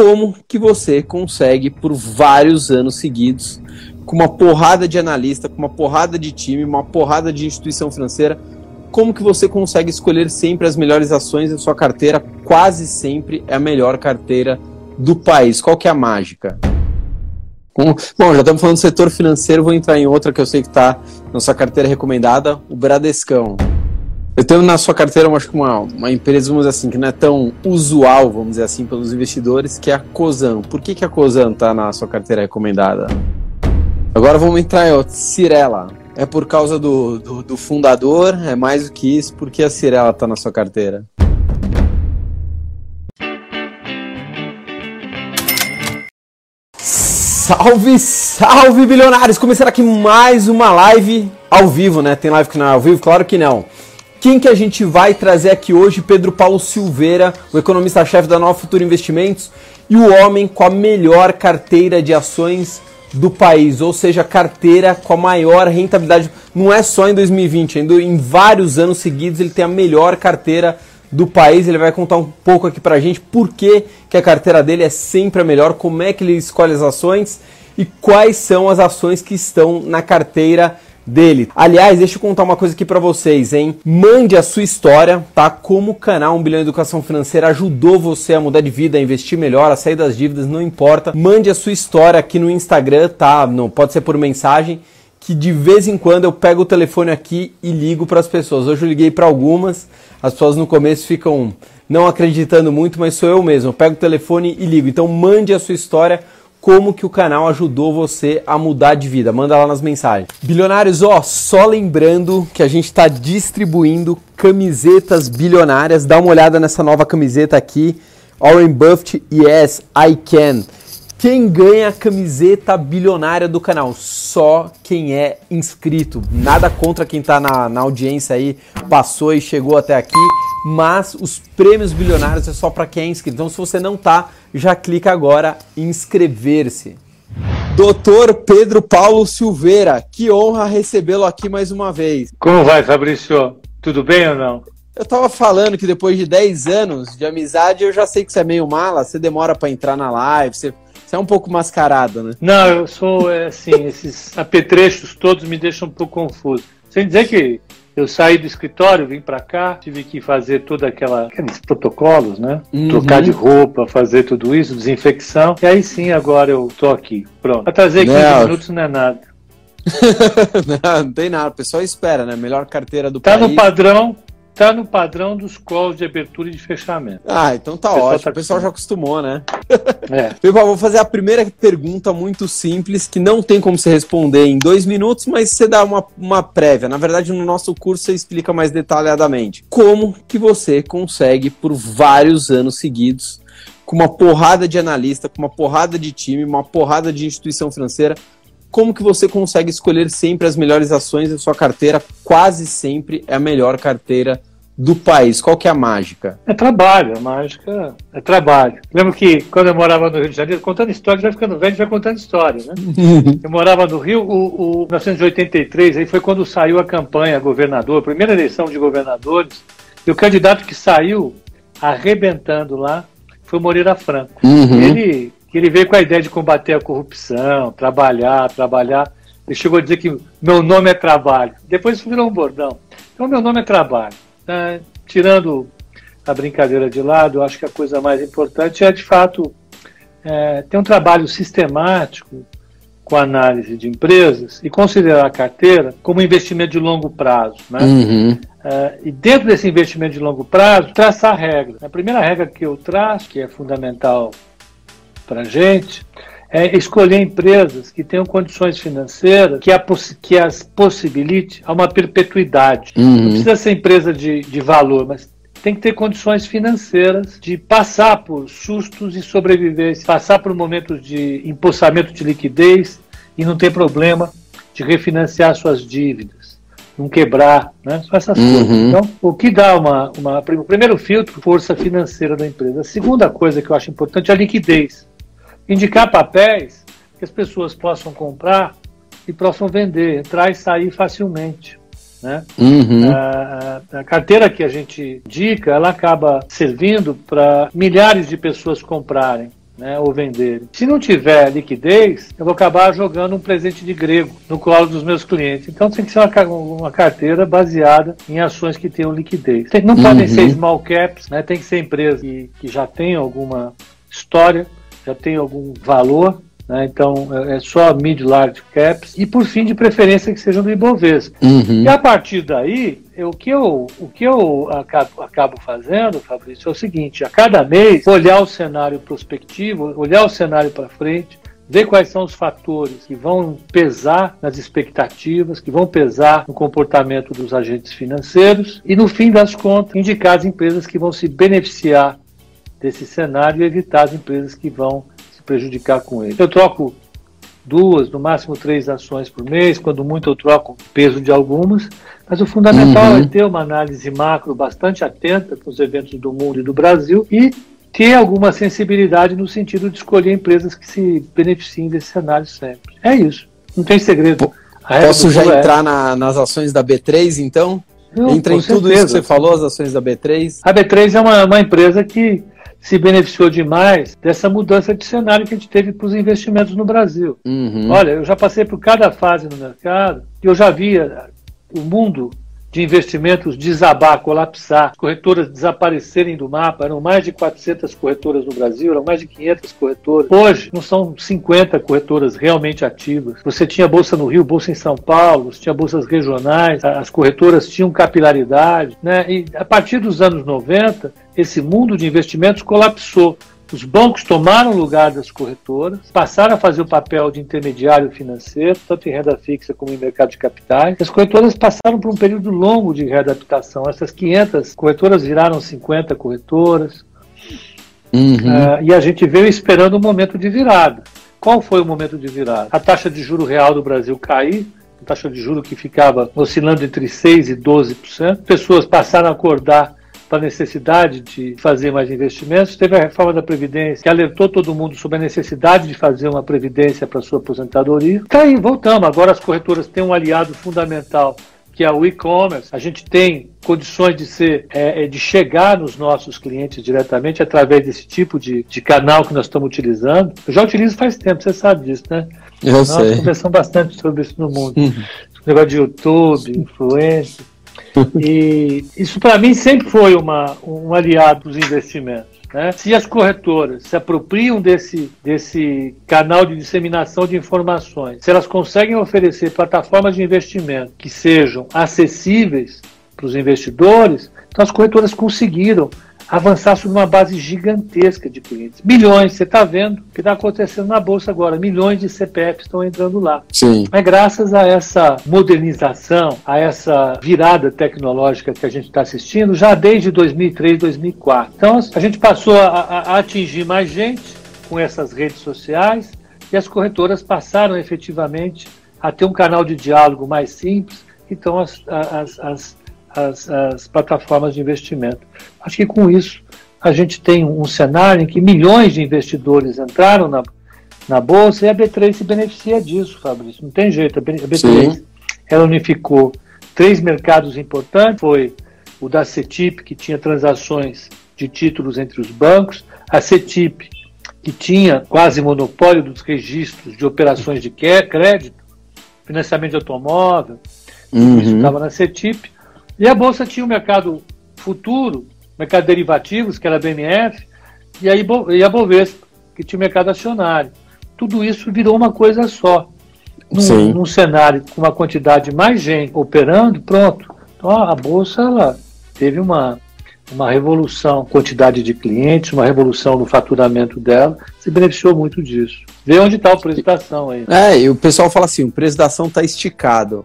como que você consegue por vários anos seguidos, com uma porrada de analista, com uma porrada de time, uma porrada de instituição financeira, como que você consegue escolher sempre as melhores ações da sua carteira? Quase sempre é a melhor carteira do país. Qual que é a mágica? Bom, já estamos falando do setor financeiro, vou entrar em outra que eu sei que está na sua carteira recomendada, o Bradescão. Eu tenho na sua carteira uma, uma, uma empresa, vamos dizer assim, que não é tão usual, vamos dizer assim, pelos investidores, que é a Cosan. Por que, que a Cosan está na sua carteira recomendada? Agora vamos entrar em Cirela. É por causa do, do, do fundador? É mais do que isso? Por que a Cirela está na sua carteira? Salve, salve, bilionários! Começando aqui mais uma live ao vivo, né? Tem live que não é ao vivo? Claro que não. Quem que a gente vai trazer aqui hoje? Pedro Paulo Silveira, o economista-chefe da Nova Futura Investimentos e o homem com a melhor carteira de ações do país, ou seja, carteira com a maior rentabilidade. Não é só em 2020, ainda em vários anos seguidos ele tem a melhor carteira do país. Ele vai contar um pouco aqui pra gente por que, que a carteira dele é sempre a melhor, como é que ele escolhe as ações e quais são as ações que estão na carteira dele. Aliás, deixa eu contar uma coisa aqui para vocês, hein? Mande a sua história, tá? Como o canal 1 bilhão de educação financeira ajudou você a mudar de vida, a investir melhor, a sair das dívidas, não importa. Mande a sua história aqui no Instagram, tá? Não pode ser por mensagem que de vez em quando eu pego o telefone aqui e ligo para as pessoas. Hoje eu liguei para algumas, as pessoas no começo ficam não acreditando muito, mas sou eu mesmo. Eu pego o telefone e ligo. Então mande a sua história como que o canal ajudou você a mudar de vida. Manda lá nas mensagens. Bilionários, ó, só lembrando que a gente está distribuindo camisetas bilionárias. Dá uma olhada nessa nova camiseta aqui. Warren Buffett, yes, I can. Quem ganha a camiseta bilionária do canal? Só quem é inscrito. Nada contra quem está na, na audiência aí, passou e chegou até aqui mas os prêmios bilionários é só para quem é inscrito. Então, se você não tá, já clica agora em inscrever-se. Doutor Pedro Paulo Silveira, que honra recebê-lo aqui mais uma vez. Como vai, Fabrício? Tudo bem ou não? Eu tava falando que depois de 10 anos de amizade, eu já sei que você é meio mala, você demora para entrar na live, você, você, é um pouco mascarado, né? Não, eu sou, é, assim, esses apetrechos todos me deixam um pouco confuso. Sem dizer que eu saí do escritório, vim para cá, tive que fazer toda aquela aqueles protocolos, né? Uhum. Trocar de roupa, fazer tudo isso, desinfecção. E aí sim, agora eu tô aqui. Pronto. Atrasei 15 não. minutos não é nada. não, não, tem nada, o pessoal espera, né? Melhor carteira do tá país. Tá no padrão, tá no padrão dos calls de abertura e de fechamento. Ah, então tá o ótimo. Tá o pessoal já acostumou, né? É. Vou fazer a primeira pergunta muito simples, que não tem como você responder em dois minutos, mas você dá uma, uma prévia. Na verdade, no nosso curso você explica mais detalhadamente. Como que você consegue, por vários anos seguidos, com uma porrada de analista, com uma porrada de time, uma porrada de instituição financeira, como que você consegue escolher sempre as melhores ações da sua carteira? Quase sempre é a melhor carteira do país? Qual que é a mágica? É trabalho, a mágica é trabalho. Lembro que quando eu morava no Rio de Janeiro, contando história, vai ficando velho, vai contando história, né? eu morava no Rio, o, o 1983, aí foi quando saiu a campanha governador, a primeira eleição de governadores, e o candidato que saiu arrebentando lá foi Moreira Franco. Uhum. Ele, ele veio com a ideia de combater a corrupção, trabalhar, trabalhar. Ele chegou a dizer que meu nome é trabalho. Depois isso virou um bordão. Então, meu nome é trabalho. Né? tirando a brincadeira de lado, eu acho que a coisa mais importante é, de fato, é, ter um trabalho sistemático com análise de empresas e considerar a carteira como investimento de longo prazo. Né? Uhum. É, e dentro desse investimento de longo prazo, traçar regras. A primeira regra que eu traço, que é fundamental para a gente, é escolher empresas que tenham condições financeiras que, a, que as possibilite a uma perpetuidade. Uhum. Não precisa ser empresa de, de valor, mas tem que ter condições financeiras de passar por sustos e sobrevivência, passar por momentos de empossamento de liquidez e não ter problema de refinanciar suas dívidas, não quebrar, né? Essas uhum. coisas. Então, o que dá uma, uma. O primeiro filtro, força financeira da empresa. A segunda coisa que eu acho importante é a liquidez indicar papéis que as pessoas possam comprar e possam vender, entrar e sair facilmente. Né? Uhum. A, a, carteira que a gente indica, ela acaba servindo para milhares de pessoas comprarem. né, ou venderem. Se não tiver liquidez, eu vou acabar jogando um presente de grego no colo dos meus clientes. Então tem que ser uma, uma carteira baseada em ações que tenham liquidez. Tem, não uhum. podem ser small caps, né, tem que ser empresas que, que já têm alguma história, já tem algum valor né? Então, é, é só mid large caps e, por fim, de preferência que sejam do Ibovespa. Uhum. E a partir daí, o que eu, o que eu acabo, acabo fazendo, Fabrício, é o seguinte: a cada mês, olhar o cenário prospectivo, olhar o cenário para frente, ver quais são os fatores que vão pesar nas expectativas, que vão pesar no comportamento dos agentes financeiros e, no fim das contas, indicar as empresas que vão se beneficiar desse cenário e evitar as empresas que vão prejudicar com ele. Eu troco duas, no máximo três ações por mês, quando muito eu troco peso de algumas, mas o fundamental uhum. é ter uma análise macro bastante atenta com os eventos do mundo e do Brasil e ter alguma sensibilidade no sentido de escolher empresas que se beneficiem desse cenário sempre. É isso, não tem segredo. Posso já é entrar na, nas ações da B3 então? Não, Entra em tudo isso que você falou, as ações da B3? A B3 é uma, uma empresa que se beneficiou demais dessa mudança de cenário que a gente teve para os investimentos no Brasil. Uhum. Olha, eu já passei por cada fase no mercado e eu já via o mundo de investimentos desabar, colapsar, corretoras desaparecerem do mapa. Eram mais de 400 corretoras no Brasil, eram mais de 500 corretoras. Hoje, não são 50 corretoras realmente ativas. Você tinha bolsa no Rio, bolsa em São Paulo, tinha bolsas regionais, as corretoras tinham capilaridade. Né? E a partir dos anos 90, esse mundo de investimentos colapsou. Os bancos tomaram o lugar das corretoras, passaram a fazer o papel de intermediário financeiro, tanto em renda fixa como em mercado de capitais. As corretoras passaram por um período longo de readaptação. Essas 500 corretoras viraram 50 corretoras. Uhum. Uh, e a gente veio esperando um momento de virada. Qual foi o momento de virada? A taxa de juro real do Brasil cair, a taxa de juro que ficava oscilando entre 6% e 12%. Pessoas passaram a acordar para a necessidade de fazer mais investimentos. Teve a reforma da Previdência, que alertou todo mundo sobre a necessidade de fazer uma Previdência para sua aposentadoria. Tá aí, voltamos. Agora as corretoras têm um aliado fundamental que é o e-commerce. A gente tem condições de ser, é, é, de chegar nos nossos clientes diretamente através desse tipo de, de canal que nós estamos utilizando. Eu já utilizo faz tempo, você sabe disso, né? Eu nós sei. conversamos bastante sobre isso no mundo. Uhum. Negócio de YouTube, influência. E isso para mim sempre foi uma, um aliado dos investimentos. Né? Se as corretoras se apropriam desse, desse canal de disseminação de informações, se elas conseguem oferecer plataformas de investimento que sejam acessíveis para os investidores, então as corretoras conseguiram avançar sobre uma base gigantesca de clientes. Milhões, você está vendo o que está acontecendo na Bolsa agora. Milhões de CPFs estão entrando lá. Sim. É graças a essa modernização, a essa virada tecnológica que a gente está assistindo já desde 2003, 2004. Então a gente passou a, a atingir mais gente com essas redes sociais e as corretoras passaram efetivamente a ter um canal de diálogo mais simples. Então as, as, as as, as plataformas de investimento. Acho que com isso a gente tem um cenário em que milhões de investidores entraram na, na Bolsa e a B3 se beneficia disso, Fabrício. Não tem jeito. A B3 Sim. ela unificou três mercados importantes. Foi o da CETIP, que tinha transações de títulos entre os bancos, a CETIP, que tinha quase monopólio dos registros de operações de crédito, financiamento de automóvel, uhum. isso estava na CETIP, e a Bolsa tinha o mercado futuro, mercado de derivativos, que era a BMF, e, aí, e a Bovespa, que tinha o mercado acionário. Tudo isso virou uma coisa só. Num, num cenário com uma quantidade mais gente operando, pronto. Então a Bolsa ela teve uma, uma revolução, quantidade de clientes, uma revolução no faturamento dela, se beneficiou muito disso. Vê onde está o preço da ação aí. É, e o pessoal fala assim, o preço da ação está esticado.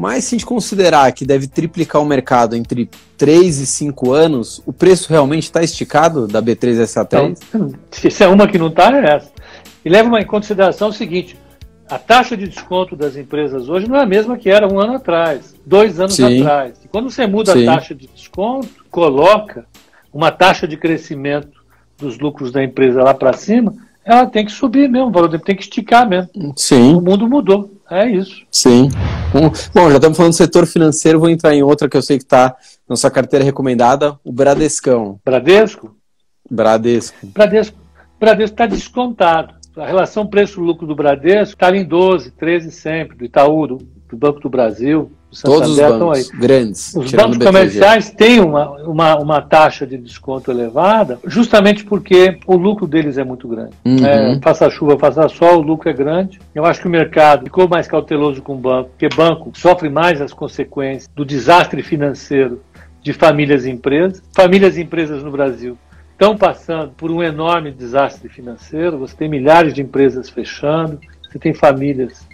Mas se a gente considerar que deve triplicar o mercado entre 3 e 5 anos, o preço realmente está esticado da B3SA3? Então, se é uma que não está, é essa. E leva em consideração o seguinte: a taxa de desconto das empresas hoje não é a mesma que era um ano atrás, dois anos Sim. atrás. E quando você muda Sim. a taxa de desconto, coloca uma taxa de crescimento dos lucros da empresa lá para cima, ela tem que subir mesmo, o valor tem que esticar mesmo. Sim. O mundo mudou. É isso. Sim. Bom, já estamos falando do setor financeiro, vou entrar em outra que eu sei que está na sua carteira recomendada, o Bradescão. Bradesco? Bradesco. Bradesco. Bradesco está descontado. A relação preço-lucro do Bradesco está em 12, 13 sempre, do Itaú, do, do Banco do Brasil, Todos os bancos grandes. Os bancos comerciais têm uma, uma, uma, taxa de desconto elevada, justamente porque o lucro deles é muito grande. Uhum. É, faça chuva, faça sol, o lucro é grande. Eu acho que o mercado ficou mais cauteloso com o banco, porque banco sofre mais as consequências do desastre financeiro de famílias e empresas. Famílias e empresas no Brasil estão passando por um enorme desastre financeiro. Você tem milhares de empresas fechando, você tem famílias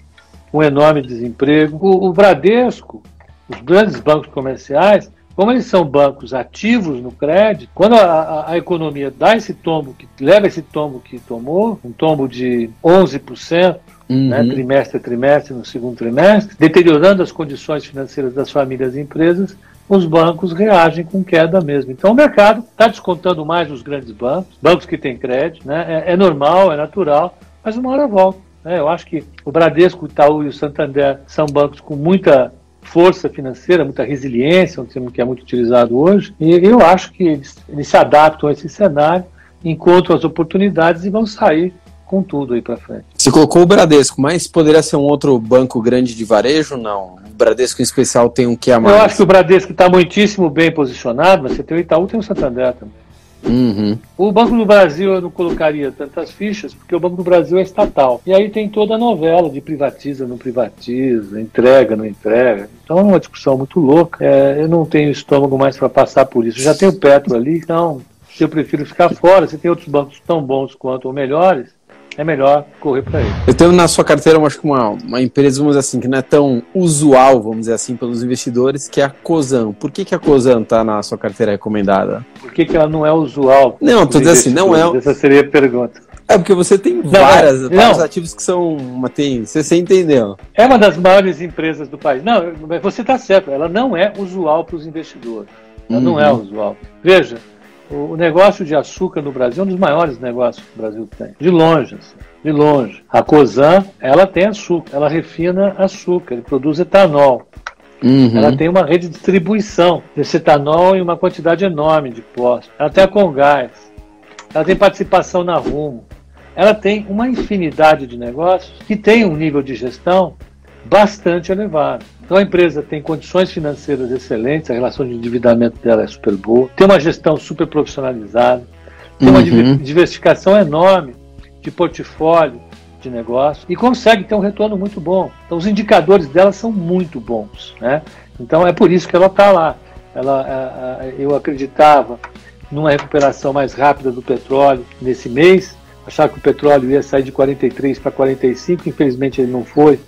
um enorme desemprego. O, o Bradesco, os grandes bancos comerciais, como eles são bancos ativos no crédito, quando a, a, a, economia dá esse tombo, que leva esse tombo que tomou, um tombo de 11%, uhum. né, trimestre a trimestre, no segundo trimestre, deteriorando as condições financeiras das famílias e empresas, os bancos reagem com queda mesmo. Então o mercado está descontando mais os grandes bancos, bancos que têm crédito, né, é, é normal, é natural, mas uma hora volta. Né? Eu acho que o Bradesco, o Itaú e o Santander são bancos com muita força financeira, muita resiliência, um termo que é muito utilizado hoje, e eu acho que eles, eles se adaptam a esse cenário, encontram as oportunidades e vão sair com tudo aí para frente. Você colocou o Bradesco, mas poderia ser um outro banco grande de varejo? Não. O Bradesco em especial tem um que a mais? Eu acho que o Bradesco está muitíssimo bem posicionado, mas você tem o Itaú, tem o Santander também. Uhum. O Banco do Brasil eu não colocaria tantas fichas, porque o Banco do Brasil é estatal. E aí tem toda a novela de privatiza, não privatiza, entrega, não entrega. Então é uma discussão muito louca. É, eu não tenho estômago mais para passar por isso. Eu já tenho Petro ali, então eu prefiro ficar fora. Você tem outros bancos tão bons quanto ou melhores, é melhor correr para ele. Eu tenho na sua carteira, acho que uma, uma empresa, vamos dizer assim, que não é tão usual, vamos dizer assim, pelos investidores, que é a Cosan. Por que, que a Cosan está na sua carteira recomendada? Por que, que ela não é usual? Não, estou dizendo assim, não é. Essa seria a pergunta. É porque você tem não, várias, não. vários ativos que são uma tem, você, você entendeu? É uma das maiores empresas do país. Não, você está certo, ela não é usual para os investidores. Ela uhum. não é usual. Veja, o negócio de açúcar no Brasil é um dos maiores negócios que o Brasil tem. De longe, assim, de longe. A Cosan, ela tem açúcar, ela refina açúcar, ele produz etanol. Uhum. Ela tem uma rede de distribuição desse etanol em uma quantidade enorme de postos. Ela tem a Congás. Ela tem participação na Rumo. Ela tem uma infinidade de negócios que tem um nível de gestão bastante elevado. Então a empresa tem condições financeiras excelentes, a relação de endividamento dela é super boa, tem uma gestão super profissionalizada, tem uma uhum. diversificação enorme de portfólio de negócio e consegue ter um retorno muito bom. Então os indicadores dela são muito bons, né? Então é por isso que ela está lá. Ela, eu acreditava numa recuperação mais rápida do petróleo nesse mês, achava que o petróleo ia sair de 43 para 45, infelizmente ele não foi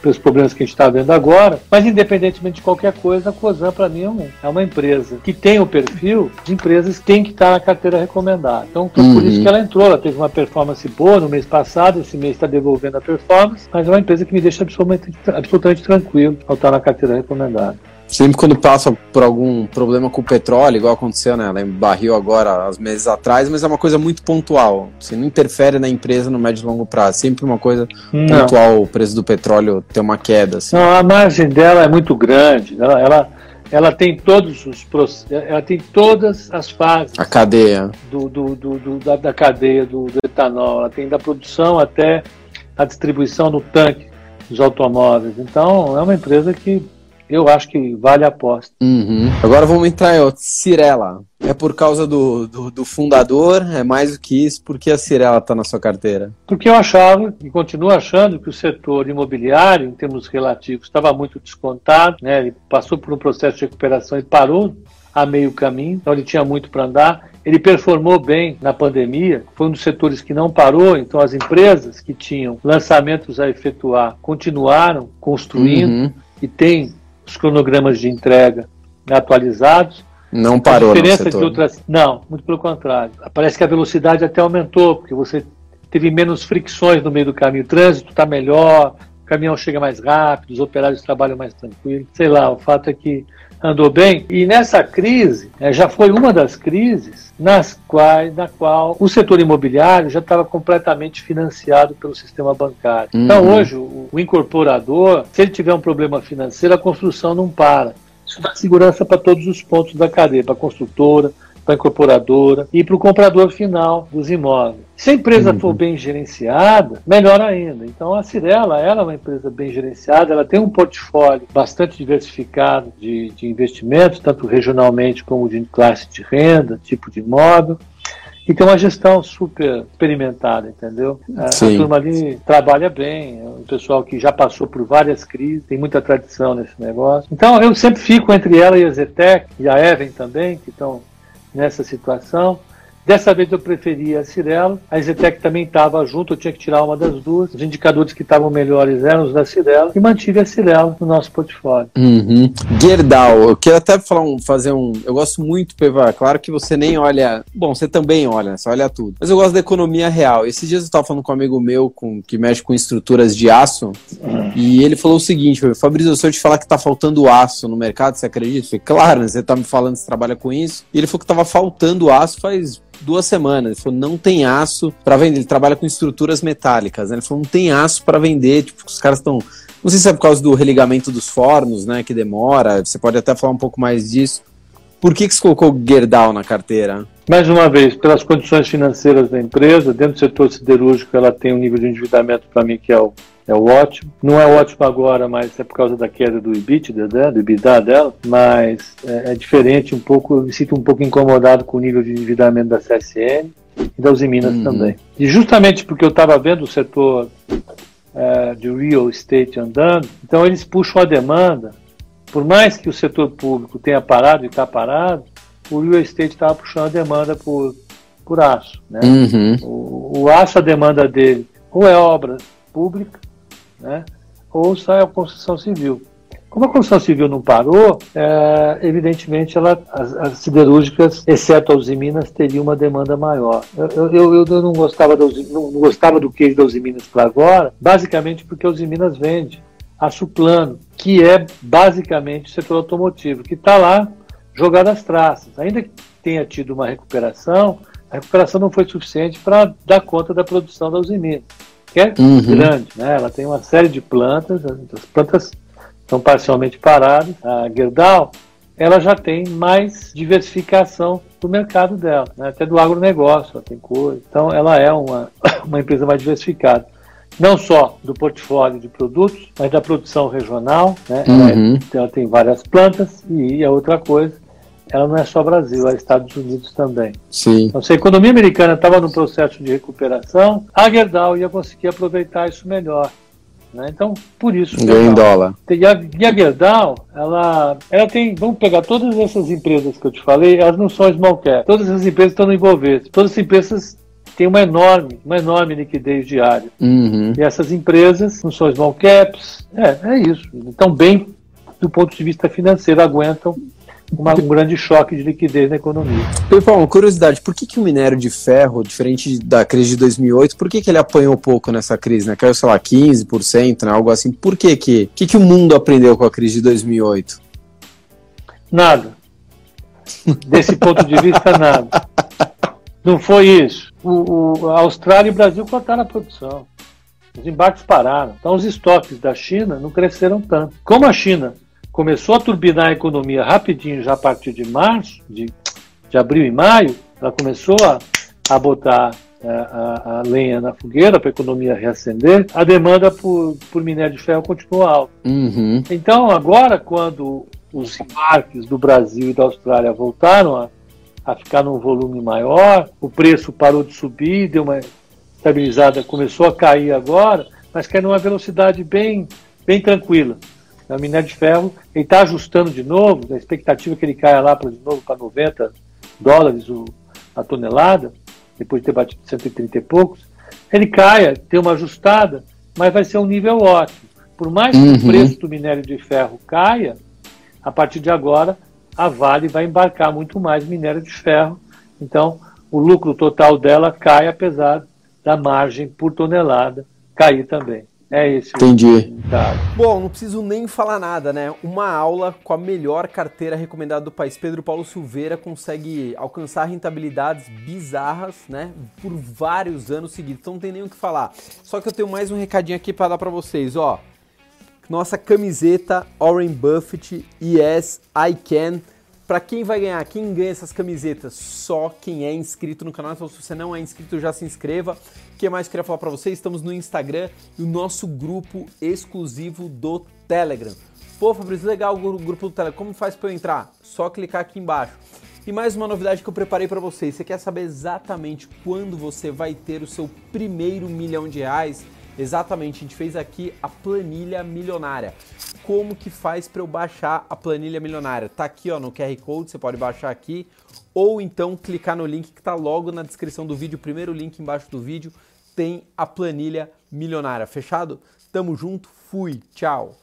pelos problemas que a gente está vendo agora. Mas, independentemente de qualquer coisa, a COSAN, para mim, é, é uma empresa que tem o perfil de empresas que tem que estar na carteira recomendada. Então, uhum. por isso uhum. que ela entrou. Ela teve uma performance boa no mês passado, esse mês está devolvendo a performance, mas é uma empresa que me deixa absolutamente, absolutamente tranquilo ao estar na carteira recomendada. Sempre quando passa por algum problema com o petróleo, igual aconteceu, né? Ela barril agora, há meses atrás, mas é uma coisa muito pontual. Você não interfere na empresa no médio e longo prazo. Sempre uma coisa não. pontual, o preço do petróleo ter uma queda. Assim. Não, a margem dela é muito grande. Ela, ela, ela tem todos os ela tem todas as fases. A cadeia. Do, do, do, do da, da, cadeia do, do etanol. Ela tem da produção até a distribuição no tanque dos automóveis. Então, é uma empresa que eu acho que vale a aposta. Uhum. Agora vamos entrar em outro. Cirela. É por causa do, do, do, fundador? É mais do que isso? Por que a Cirela está na sua carteira? Porque eu achava e continuo achando que o setor imobiliário, em termos relativos, estava muito descontado. Né? Ele passou por um processo de recuperação e parou a meio caminho, então ele tinha muito para andar. Ele performou bem na pandemia, foi um dos setores que não parou, então as empresas que tinham lançamentos a efetuar continuaram construindo uhum. e tem os cronogramas de entrega atualizados. Não parou, a diferença no setor. de outras Não, muito pelo contrário. Parece que a velocidade até aumentou, porque você teve menos fricções no meio do caminho. O trânsito está melhor, o caminhão chega mais rápido, os operários trabalham mais tranquilo. Sei lá, o fato é que andou bem. E nessa crise, é, já foi uma das crises nas quais, na qual o setor imobiliário já estava completamente financiado pelo sistema bancário. Então, uhum. Então hoje o, o incorporador, se ele tiver um problema financeiro, a construção não para. Isso dá segurança para todos os pontos da cadeia, para a construtora, para a incorporadora e para o comprador final dos imóveis. Se a empresa uhum. for bem gerenciada, melhor ainda. Então a Cirela, ela é uma empresa bem gerenciada, ela tem um portfólio bastante diversificado de, de investimentos, tanto regionalmente como de classe de renda, tipo de imóvel e tem uma gestão super experimentada, entendeu? A, a, turma ali trabalha bem, é um pessoal que já passou por várias crises, tem muita tradição nesse negócio. Então eu sempre fico entre ela e a Zetec, e a Even também, que estão nessa situação. Dessa vez eu preferi a Cirela, a Zetec também estava junto, eu tinha que tirar uma das duas. Os indicadores que estavam melhores eram os da Cirela e mantive a Cirela no nosso portfólio. Uhum. Gerdau, eu quero até falar um, fazer um. Eu gosto muito, Peva, claro que você nem olha. Bom, você também olha, você olha tudo. Mas eu gosto da economia real. Esses dias eu estava falando com um amigo meu com, que mexe com estruturas de aço uhum. e ele falou o seguinte: Fabrício, se eu te falar que está faltando aço no mercado, você acredita? Eu falei, claro, né? você está me falando que você trabalha com isso. E ele falou que estava faltando aço faz duas semanas. Ele falou, não tem aço para vender. Ele trabalha com estruturas metálicas, né? Ele falou, não tem aço para vender. Tipo, os caras estão. Não sei se é por causa do religamento dos fornos, né? Que demora. Você pode até falar um pouco mais disso. Por que, que você colocou Gerdau na carteira? Mais uma vez, pelas condições financeiras da empresa, dentro do setor siderúrgico, ela tem um nível de endividamento para mim que é o é o ótimo. Não é ótimo agora, mas é por causa da queda do EBITDA, né, do EBITDA dela, mas é, é, diferente um pouco, eu me sinto um pouco incomodado com o nível de endividamento da CSN e da Uzi Minas uhum. também. E justamente porque eu estava vendo o setor é, de real estate andando, então eles puxam a demanda, por mais que o setor público tenha parado e está parado, o real estate estava puxando a demanda por, por aço. Né? Uhum. O, o aço, a demanda dele, ou é obra pública, né? ou sai a construção civil. Como a construção civil não parou, é, evidentemente ela, as, as, siderúrgicas, exceto a Usiminas, teriam uma demanda maior. Eu, eu, eu não, gostava da, não, não gostava do queijo da Usiminas para agora, basicamente porque a Usiminas vende aço plano, que é basicamente o setor automotivo, que está lá jogado às traças. Ainda que tenha tido uma recuperação, a recuperação não foi suficiente para dar conta da produção da Usiminas que é uhum. grande. Né? Ela tem uma série de plantas, as plantas estão parcialmente paradas. A Gerdau ela já tem mais diversificação do mercado dela, né? até do agronegócio, ela tem coisa. Então, ela é uma, uma empresa mais diversificada. Não só do portfólio de produtos, mas da produção regional. Né? Uhum. Ela, é, ela, tem várias plantas e a outra coisa, ela não é só Brasil, é Estados Unidos também. Sim. Então, se a economia americana estava no processo de recuperação, a Gerdau ia conseguir aproveitar isso melhor. Né? Então, por isso. Ganha em dólar. E a, e a Gerdau, ela, ela tem. Vamos pegar todas essas empresas que eu te falei, elas não são small cap. Todas essas empresas estão no. Todas as empresas têm uma enorme, uma enorme liquidez diária. Uhum. E essas empresas não são small caps. É, é isso. Estão bem do ponto de vista financeiro, aguentam uma, um grande choque de liquidez na economia. Pessoal, uma curiosidade, por que, que o minério de ferro, diferente da crise de 2008, por que, que ele apanhou pouco nessa crise, né? Caiu, sei lá, 15%, né? algo assim. Por que que, que que o mundo aprendeu com a crise de 2008? Nada. Desse ponto de vista, nada. Não foi isso. O, o, a Austrália e o Brasil cortaram a produção. Os embarques pararam. Então, os estoques da China não cresceram tanto. Como a China começou a turbinar a economia rapidinho, já a partir de março, de, de abril e maio, ela começou a, a botar a, é, a, a lenha na fogueira para a economia reacender, a demanda por, por minério de ferro continuou alta. Uhum. Então, agora, quando os embarques do Brasil e da Austrália voltaram a, a ficar num volume maior, o preço parou de subir, deu uma estabilizada, começou a cair agora, mas cai numa velocidade bem, bem tranquila o minério de ferro, ele está ajustando de novo, a expectativa é que ele caia lá pra, de novo para 90 dólares o, a tonelada, depois de ter batido 130 e poucos, ele caia, tem uma ajustada, mas vai ser um nível ótimo. Por mais que uhum. o preço do minério de ferro caia, a partir de agora, a Vale vai embarcar muito mais minério de ferro. Então, o lucro total dela cai, apesar da margem por tonelada cair também. É isso. Entendi. Tá. Bom, não preciso nem falar nada, né? Uma aula com a melhor carteira recomendada do país. Pedro Paulo Silveira consegue alcançar rentabilidades bizarras, né? Por vários anos seguidos. Então não tem nem o que falar. Só que eu tenho mais um recadinho aqui para dar para vocês, ó. Nossa camiseta Warren Buffett Yes I Can Para quem vai ganhar, quem ganha essas camisetas? Só quem é inscrito no canal. Então, se você não é inscrito, já se inscreva. O que mais queria falar para vocês? Estamos no Instagram e o nosso grupo exclusivo do Telegram. Pô, Fabrício, legal o grupo do Telegram. Como faz para eu entrar? Só clicar aqui embaixo. E mais uma novidade que eu preparei para vocês. Você quer saber exatamente quando você vai ter o seu primeiro milhão de reais? Exatamente, a gente fez aqui a planilha milionária como que faz para eu baixar a planilha milionária. Tá aqui ó, no QR Code, você pode baixar aqui, ou então clicar no link que está logo na descrição do vídeo, primeiro link embaixo do vídeo tem a planilha milionária. Fechado? Tamo junto, fui, tchau!